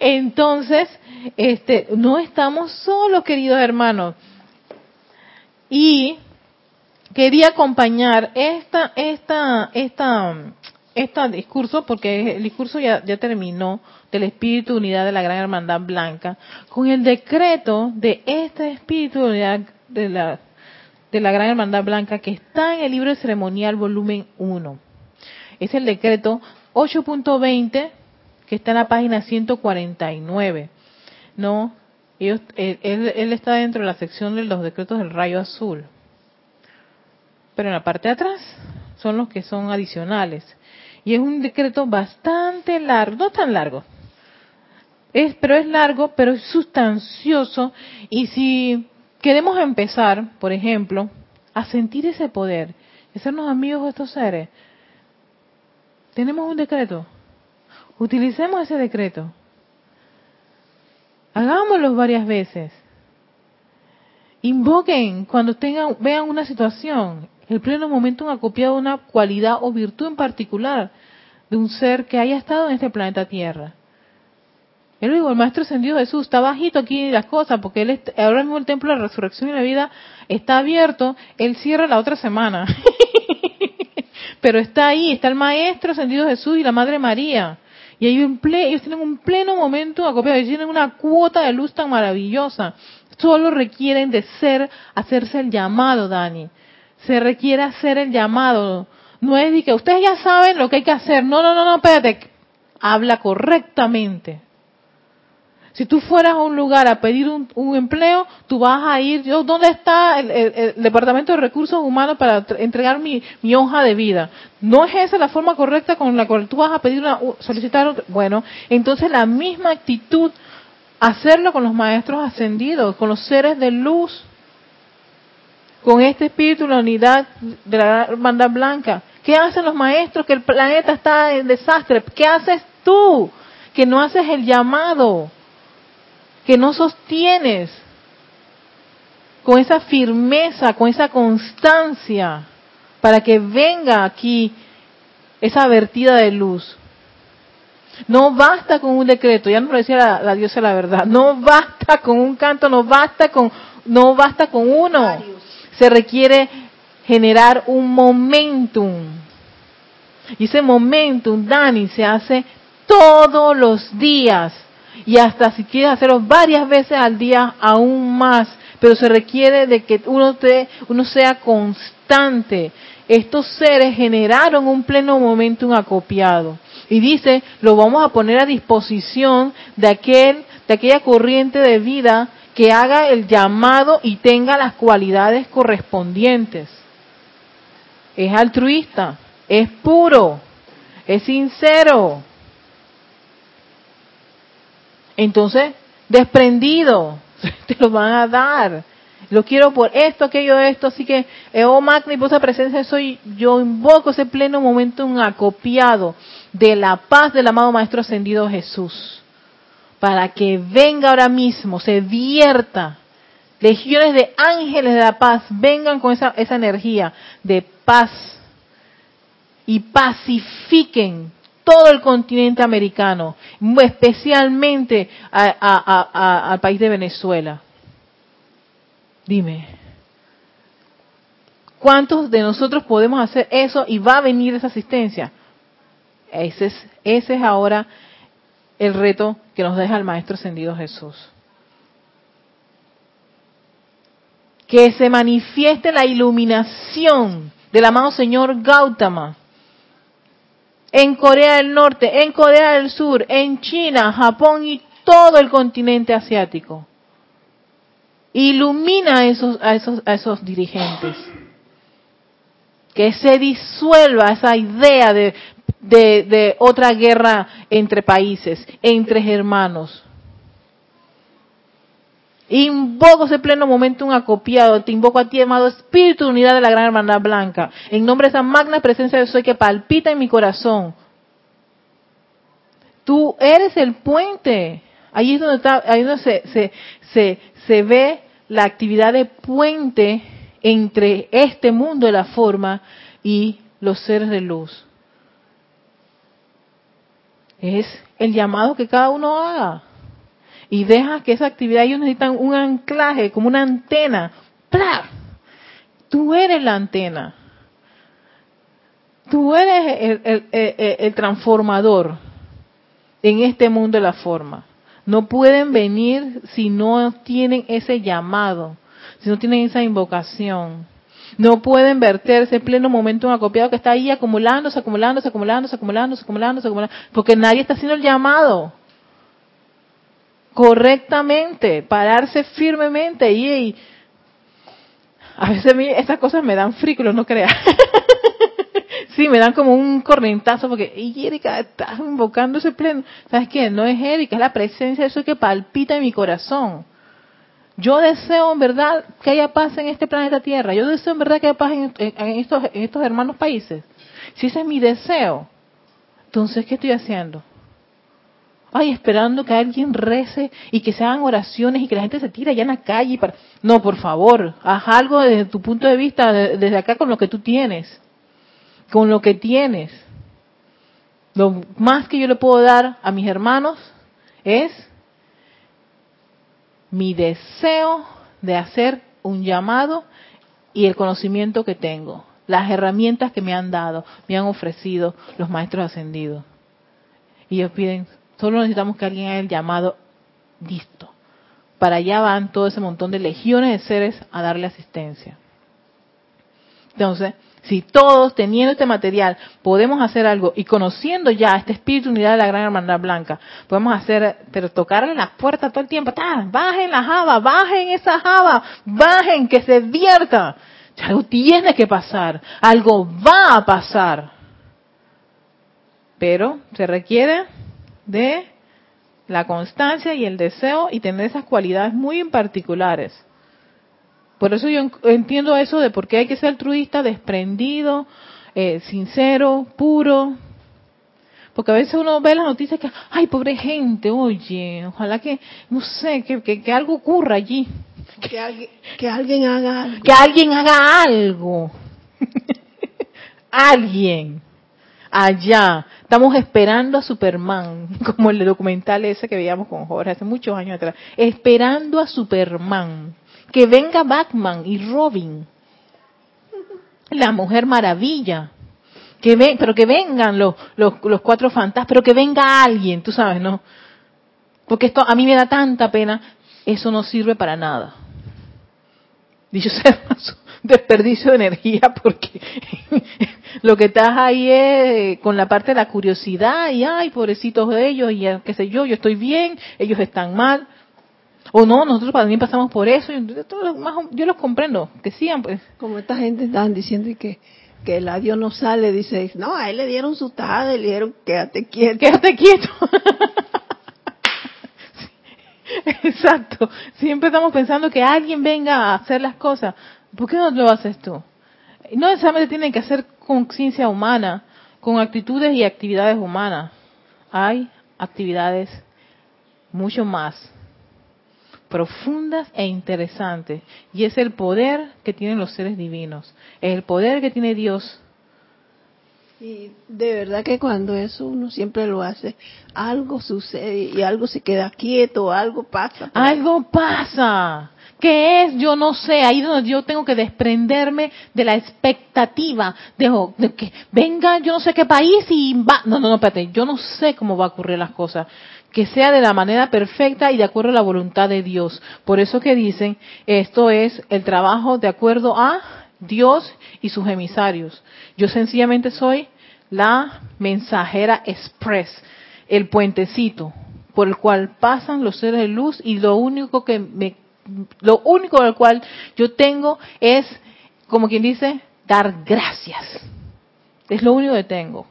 Entonces, este, no estamos solos, queridos hermanos. Y quería acompañar esta, esta, esta, este discurso, porque el discurso ya, terminó, del Espíritu de Unidad de la Gran Hermandad Blanca, con el decreto de este Espíritu de Unidad de la, de la Gran Hermandad Blanca que está en el libro ceremonial volumen 1. Es el decreto 8.20 que está en la página 149. No, él, él, está dentro de la sección de los decretos del rayo azul. Pero en la parte de atrás son los que son adicionales. Y es un decreto bastante largo, no tan largo. Es, pero es largo, pero es sustancioso. Y si queremos empezar, por ejemplo, a sentir ese poder, y sernos amigos de estos seres, tenemos un decreto Utilicemos ese decreto. Hagámoslo varias veces. Invoquen cuando tengan, vean una situación, el pleno momento acopiado de una cualidad o virtud en particular de un ser que haya estado en este planeta Tierra. Él digo, el Maestro Ascendido Jesús está bajito aquí las cosas, porque él ahora mismo el templo de la resurrección y la vida está abierto, él cierra la otra semana. Pero está ahí, está el Maestro Ascendido Jesús y la Madre María. Y ellos tienen un pleno momento acopiado, ellos tienen una cuota de luz tan maravillosa. Solo requieren de ser, hacerse el llamado, Dani. Se requiere hacer el llamado. No es de que ustedes ya saben lo que hay que hacer. No, no, no, no, espérate. Habla correctamente. Si tú fueras a un lugar a pedir un, empleo, tú vas a ir, yo, ¿dónde está el, Departamento de Recursos Humanos para entregar mi, hoja de vida? ¿No es esa la forma correcta con la cual tú vas a pedir una, solicitar? Bueno, entonces la misma actitud, hacerlo con los maestros ascendidos, con los seres de luz, con este espíritu, la unidad de la hermandad blanca. ¿Qué hacen los maestros? Que el planeta está en desastre. ¿Qué haces tú? Que no haces el llamado que no sostienes con esa firmeza, con esa constancia, para que venga aquí esa vertida de luz. No basta con un decreto, ya nos lo decía la, la diosa la verdad, no basta con un canto, no basta con, no basta con uno. Se requiere generar un momentum. Y ese momentum, Dani, se hace todos los días y hasta si quieres hacerlo varias veces al día, aún más. Pero se requiere de que uno, te, uno sea constante. Estos seres generaron un pleno momento acopiado. Y dice, lo vamos a poner a disposición de aquel, de aquella corriente de vida que haga el llamado y tenga las cualidades correspondientes. Es altruista, es puro, es sincero. Entonces, desprendido, te lo van a dar. Lo quiero por esto, aquello, esto. Así que, eh, oh magna y esa presencia soy, yo invoco ese pleno momento un acopiado de la paz del amado Maestro Ascendido Jesús para que venga ahora mismo, se vierta. Legiones de ángeles de la paz vengan con esa energía de paz y pacifiquen todo el continente americano, especialmente al país de Venezuela. Dime, ¿cuántos de nosotros podemos hacer eso y va a venir esa asistencia? Ese es, ese es ahora el reto que nos deja el Maestro Ascendido Jesús. Que se manifieste la iluminación del amado Señor Gautama en Corea del Norte, en Corea del Sur, en China, Japón y todo el continente asiático. Ilumina a esos, a esos, a esos dirigentes. Que se disuelva esa idea de de, otra guerra entre países, entre hermanos. Invoco ese pleno momento un acopiado, te invoco a ti, amado Espíritu de Unidad de la Gran Hermandad Blanca, en nombre de esa magna presencia de soy que palpita en mi corazón. Tú eres el puente. Ahí es donde, está, ahí donde se, se, se, se ve la actividad de puente entre este mundo de la forma y los seres de luz. Es el llamado que cada uno haga. Y deja que esa actividad, ellos necesitan un anclaje, como una antena. ¡Pla! Tú eres la antena. Tú eres el, el transformador en este mundo de la forma. No pueden venir si no tienen ese llamado, si no tienen esa invocación. No pueden verterse en pleno momento un acopiado que está ahí acumulándose, acumulándose, acumulándose, acumulándose, acumulándose, acumulándose, porque nadie está haciendo el llamado correctamente, pararse firmemente y, a veces a estas cosas me dan frículos, no creas. sí, me dan como un corrientazo porque, y Erika, estás invocando ese pleno. ¿Sabes qué? No es Erika, es la presencia de eso que palpita en mi corazón. Yo deseo en verdad que haya paz en este planeta Tierra. Yo deseo en verdad que haya paz en, estos, en estos hermanos países. Si ese es mi deseo, entonces, ¿qué estoy haciendo? Ay, esperando que alguien rece y que se hagan oraciones y que la gente se tire allá en la calle. Para... No, por favor, haz algo desde tu punto de vista, desde acá con lo que tú tienes. Con lo que tienes. Lo más que yo le puedo dar a mis hermanos es mi deseo de hacer un llamado y el conocimiento que tengo, las herramientas que me han dado, me han ofrecido los maestros ascendidos. Y ellos piden, solo necesitamos que alguien haga el llamado, listo. Para allá van todo ese montón de legiones de seres a darle asistencia. Entonces, si todos, teniendo este material, podemos hacer algo y conociendo ya este espíritu unidad de la gran hermandad blanca, podemos hacer, pero tocarle las puertas todo el tiempo, bajen la java, bajen esa java, bajen, que se vierta. Algo tiene que pasar, algo va a pasar. Pero se requiere de la constancia y el deseo y tener esas cualidades muy en particulares. Por eso yo entiendo eso de por qué hay que ser altruista, desprendido, eh, sincero, puro. Porque a veces uno ve las noticias que, ay, pobre gente, oye, ojalá que, no sé, que, que, algo ocurra allí. Que, alguien, que alguien haga algo. Que alguien haga algo. alguien. Allá. Estamos esperando a Superman, como el documental ese que veíamos con Jorge hace muchos años atrás. Esperando a Superman que venga Batman y Robin, la Mujer Maravilla, que ven, pero que vengan los, los, cuatro fantasmas, pero que venga alguien, tú sabes, ¿no? Porque esto a mí me da tanta pena, eso no sirve para nada. Dicho sea desperdicio de energía porque lo que estás ahí es con la parte de la curiosidad y ay, pobrecitos de ellos y qué sé yo, yo estoy bien, ellos están mal. O no, nosotros también pasamos por eso y yo los comprendo, que sigan pues. Como esta gente están diciendo que que el adiós no sale, dice, no, a él le dieron su tajada y le dijeron, quédate quieto. Quédate quieto. Exacto. Siempre estamos pensando que alguien venga a hacer las cosas. ¿Por qué no lo haces tú? No necesariamente tienen que hacer conciencia humana, con actitudes y actividades humanas. Hay actividades mucho más profundas e interesantes. Y es el poder que tienen los seres divinos. Es el poder que tiene Dios. Y de verdad que cuando eso uno siempre lo hace, algo sucede y algo se queda quieto, algo pasa. Algo pasa. ¿Qué es? Yo no sé. Ahí donde yo tengo que desprenderme de la expectativa de, de, que venga yo no sé qué país y va. No, no, no, espérate. Yo no sé cómo va a ocurrir las cosas. Que sea de la manera perfecta y de acuerdo a la voluntad de Dios. Por eso que dicen, esto es el trabajo de acuerdo a Dios y sus emisarios. Yo sencillamente soy la mensajera express, el puentecito por el cual pasan los seres de luz y lo único que me lo único al cual yo tengo es, como quien dice, dar gracias. Es lo único que tengo.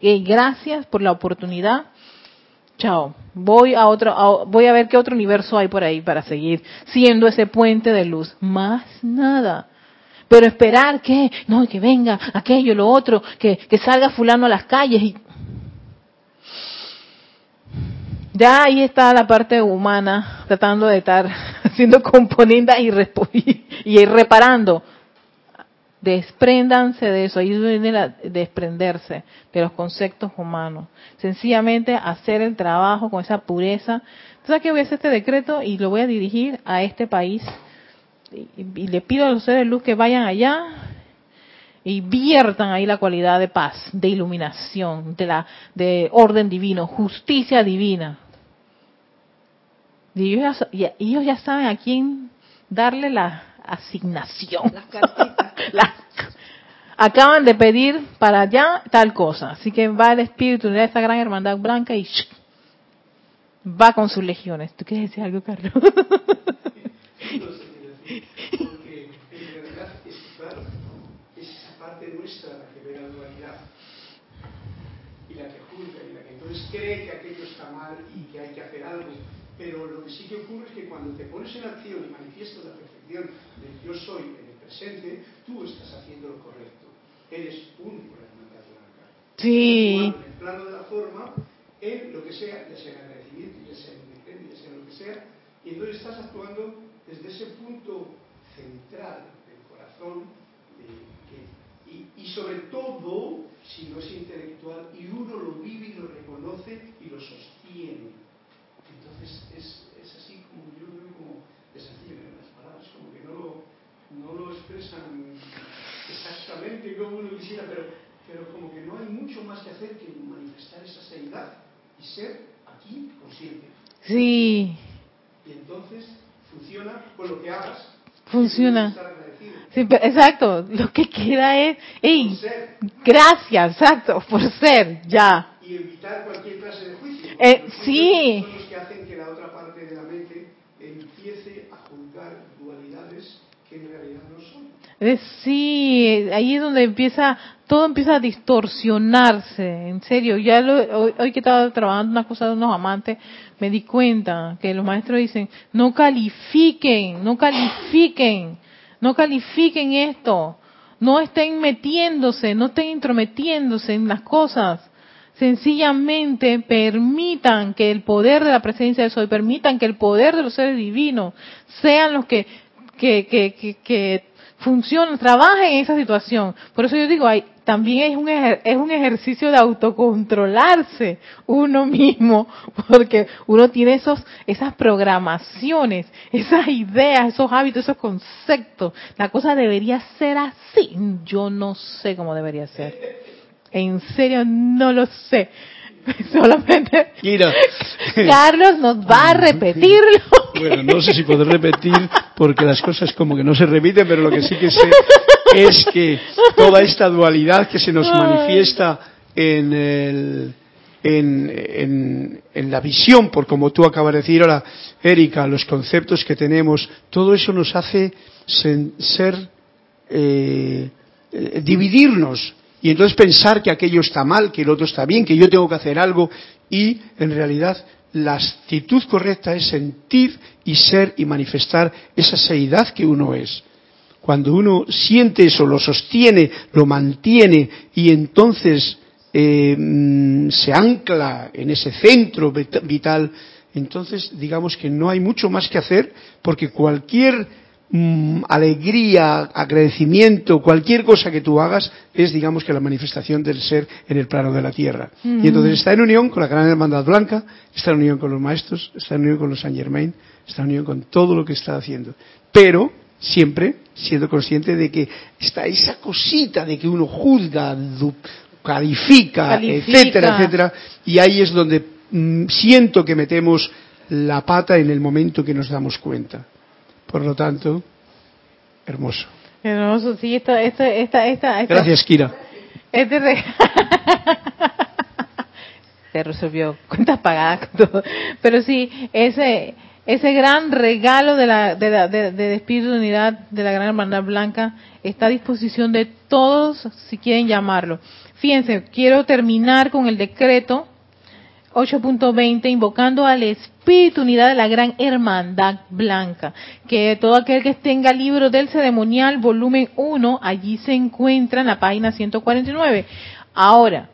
Gracias por la oportunidad. Chao. Voy a otro, voy a ver qué otro universo hay por ahí para seguir siendo ese puente de luz. Más nada. Pero esperar que, no, que venga aquello, lo otro, que, que salga fulano a las calles y ya ahí está la parte humana tratando de estar haciendo componentes y, y reparando. Despréndanse de eso, ahí viene la, desprenderse de los conceptos humanos. Sencillamente hacer el trabajo con esa pureza. Entonces aquí voy a hacer este decreto y lo voy a dirigir a este país. Y, y le pido a los seres de luz que vayan allá y viertan ahí la cualidad de paz, de iluminación, de la de orden divino, justicia divina. Y ellos, ya, ellos ya saben a quién darle la asignación. Las acaban de pedir para allá tal cosa. Así que va el espíritu de esa gran hermandad blanca y va con sus legiones. ¿Tú quieres decir algo, Carlos? Porque en realidad es claro, es esa parte nuestra la que ve la dualidad y la que juzga y la que entonces cree que aquello está mal y que hay que hacer algo pero lo que sí que ocurre es que cuando te pones en acción y manifiestas la perfección del yo soy en el presente, tú estás haciendo lo correcto. Eres único en la hermandad blanca. Sí. En el plano de la forma, en lo que sea, ya sea en agradecimiento, ya sea en un ya sea en lo que sea, y entonces estás actuando desde ese punto central del corazón, de, y, y sobre todo, si no es intelectual, y uno lo vive y lo reconoce y lo sostiene entonces es, es así como yo lo veo como de sencillo en las palabras, como que no lo, no lo expresan exactamente como uno quisiera, pero, pero como que no hay mucho más que hacer que manifestar esa seriedad y ser aquí consciente. Sí. Y entonces funciona con lo que hagas. Funciona. Sí, exacto. Lo que queda es, hey, gracias, exacto, por ser, ya. Y evitar cualquier clase de juicio. Eh, sí. Son los que hacen que la otra parte de la mente empiece a juzgar dualidades que en realidad no son. Eh, sí, ahí es donde empieza, todo empieza a distorsionarse, en serio. Ya lo, hoy, hoy, que estaba trabajando una cosa de unos amantes, me di cuenta que los maestros dicen, no califiquen, no califiquen, no califiquen esto, no estén metiéndose, no estén intrometiéndose en las cosas sencillamente permitan que el poder de la presencia de Soy, permitan que el poder de los seres divinos sean los que, que, que, que, funcionen, trabajen en esa situación. Por eso yo digo, hay, también es un, es un ejercicio de autocontrolarse uno mismo, porque uno tiene esos, esas programaciones, esas ideas, esos hábitos, esos conceptos. La cosa debería ser así. Yo no sé cómo debería ser. En serio, no lo sé. Solamente. Carlos nos va a repetirlo. Bueno, no sé si podré repetir porque las cosas como que no se repiten, pero lo que sí que sé es que toda esta dualidad que se nos manifiesta en, el, en, en, en la visión, por como tú acabas de decir ahora, Erika, los conceptos que tenemos, todo eso nos hace sen- ser, eh, eh, dividirnos y entonces pensar que aquello está mal, que el otro está bien, que yo tengo que hacer algo y en realidad la actitud correcta es sentir y ser y manifestar esa seidad que uno es. Cuando uno siente eso, lo sostiene, lo mantiene y entonces eh, mm, se ancla en ese centro vit- vital, entonces digamos que no hay mucho más que hacer porque cualquier mm, alegría, agradecimiento, cualquier cosa que tú hagas es digamos que la manifestación del ser en el plano de la tierra. Y entonces está en unión con la gran hermandad blanca, está en unión con los maestros, está en unión con los Saint Germain, está en unión con todo lo que está haciendo. Pero siempre siendo consciente de que está esa cosita de que uno juzga, califica, Califica. etcétera, etcétera, y ahí es donde mm, siento que metemos la pata en el momento que nos damos cuenta. Por lo tanto, hermoso. Hermoso, sí, esta, esta, esta, esta, Gracias, Kira. Este re- se resolvió cuentas pagadas con todo. Pero sí, ese ese gran regalo de la de, la- de- de espíritu de unidad de la gran hermandad blanca está a disposición de todos si quieren llamarlo. Fíjense, quiero terminar con el decreto 8.20 invocando al espíritu unidad de la gran hermandad blanca, que todo aquel que tenga libro del ceremonial volumen 1, allí se encuentra en la página 149. Ahora,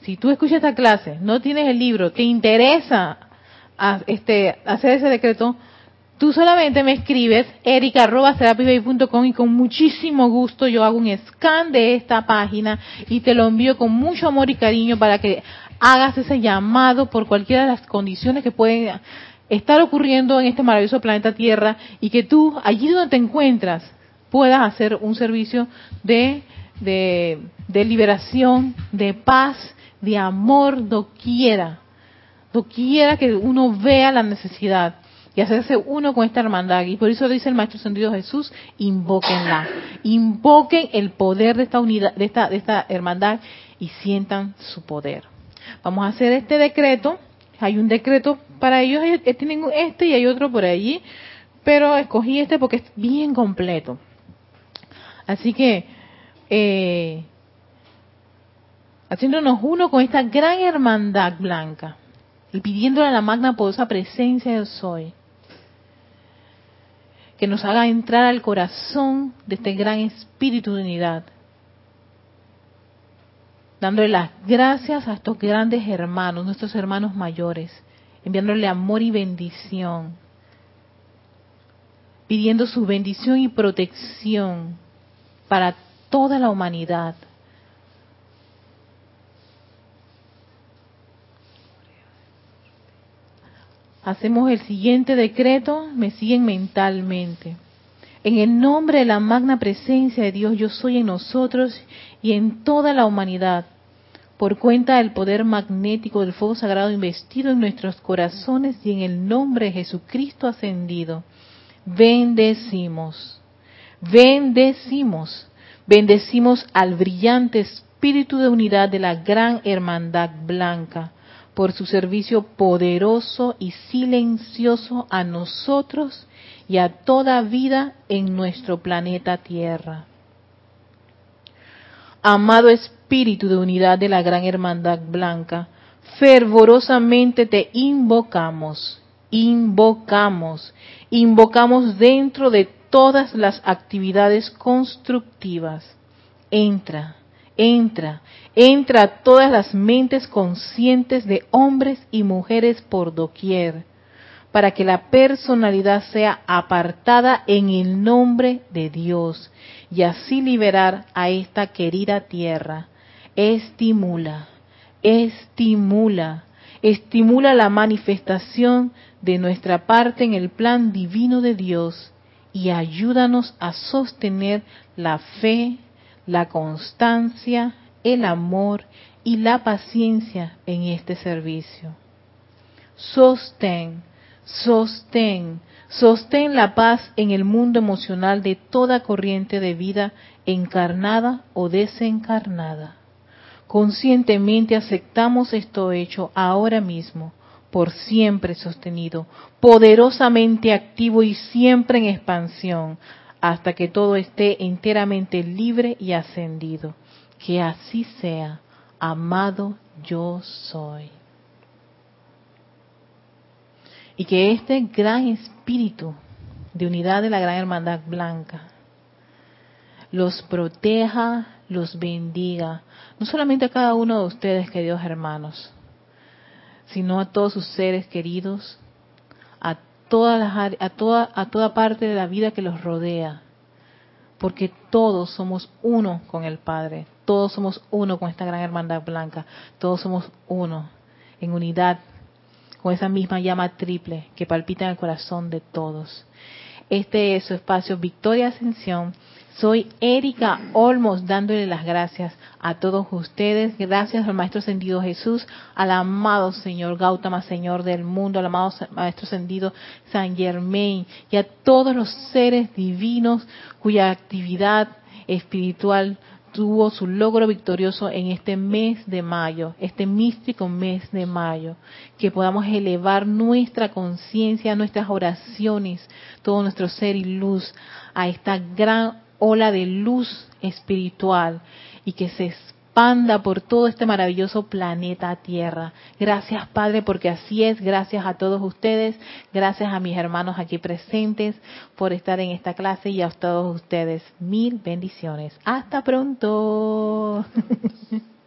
si tú escuchas esta clase, no tienes el libro, te interesa este, hacer ese decreto, tú solamente me escribes erica.com y con muchísimo gusto yo hago un scan de esta página y te lo envío con mucho amor y cariño para que hagas ese llamado por cualquiera de las condiciones que pueden estar ocurriendo en este maravilloso planeta Tierra y que tú, allí donde te encuentras, puedas hacer un servicio de, de, de liberación, de paz, de amor, doquiera doquiera que uno vea la necesidad y hacerse uno con esta hermandad. Y por eso dice el Maestro Ascendido Jesús, invóquenla, invoquen el poder de esta unidad, de esta, de esta hermandad y sientan su poder. Vamos a hacer este decreto. Hay un decreto para ellos, eh, tienen este y hay otro por allí, pero escogí este porque es bien completo. Así que, eh, haciéndonos uno con esta gran hermandad blanca y pidiéndole a la magna poderosa presencia del soy que nos haga entrar al corazón de este gran espíritu de unidad, dándole las gracias a estos grandes hermanos, nuestros hermanos mayores, enviándole amor y bendición, pidiendo su bendición y protección para toda la humanidad. Hacemos el siguiente decreto, me siguen mentalmente. En el nombre de la magna presencia de Dios, yo soy en nosotros y en toda la humanidad, por cuenta del poder magnético del fuego sagrado investido en nuestros corazones y en el nombre de Jesucristo ascendido, bendecimos, bendecimos, bendecimos al brillante espíritu de unidad de la gran hermandad blanca por su servicio poderoso y silencioso a nosotros y a toda vida en nuestro planeta Tierra. Amado Espíritu de unidad de la Gran Hermandad Blanca, fervorosamente te invocamos, invocamos, invocamos dentro de todas las actividades constructivas. Entra, entra, entra a todas las mentes conscientes de hombres y mujeres por doquier, para que la personalidad sea apartada en el nombre de Dios y así liberar a esta querida tierra. Estimula, estimula, estimula la manifestación de nuestra parte en el plan divino de Dios y ayúdanos a sostener la fe, la constancia, el amor y la paciencia en este servicio. Sostén, sostén, sostén la paz en el mundo emocional de toda corriente de vida encarnada o desencarnada. Conscientemente aceptamos esto hecho ahora mismo, por siempre sostenido, poderosamente activo y siempre en expansión, hasta que todo esté enteramente libre y ascendido. Que así sea, amado yo soy. Y que este gran espíritu de unidad de la gran hermandad blanca los proteja, los bendiga, no solamente a cada uno de ustedes, queridos hermanos, sino a todos sus seres queridos, a todas las a toda a toda parte de la vida que los rodea, porque todos somos uno con el Padre, todos somos uno con esta gran hermandad blanca, todos somos uno en unidad esa misma llama triple que palpita en el corazón de todos. Este es su espacio Victoria Ascensión soy Erika Olmos dándole las gracias a todos ustedes. Gracias al Maestro Ascendido Jesús, al amado Señor Gautama, Señor del mundo, al amado Maestro Ascendido San Germain y a todos los seres divinos cuya actividad espiritual tuvo su logro victorioso en este mes de mayo, este místico mes de mayo, que podamos elevar nuestra conciencia, nuestras oraciones, todo nuestro ser y luz a esta gran ola de luz espiritual y que se por todo este maravilloso planeta Tierra. Gracias Padre porque así es, gracias a todos ustedes, gracias a mis hermanos aquí presentes por estar en esta clase y a todos ustedes mil bendiciones. Hasta pronto.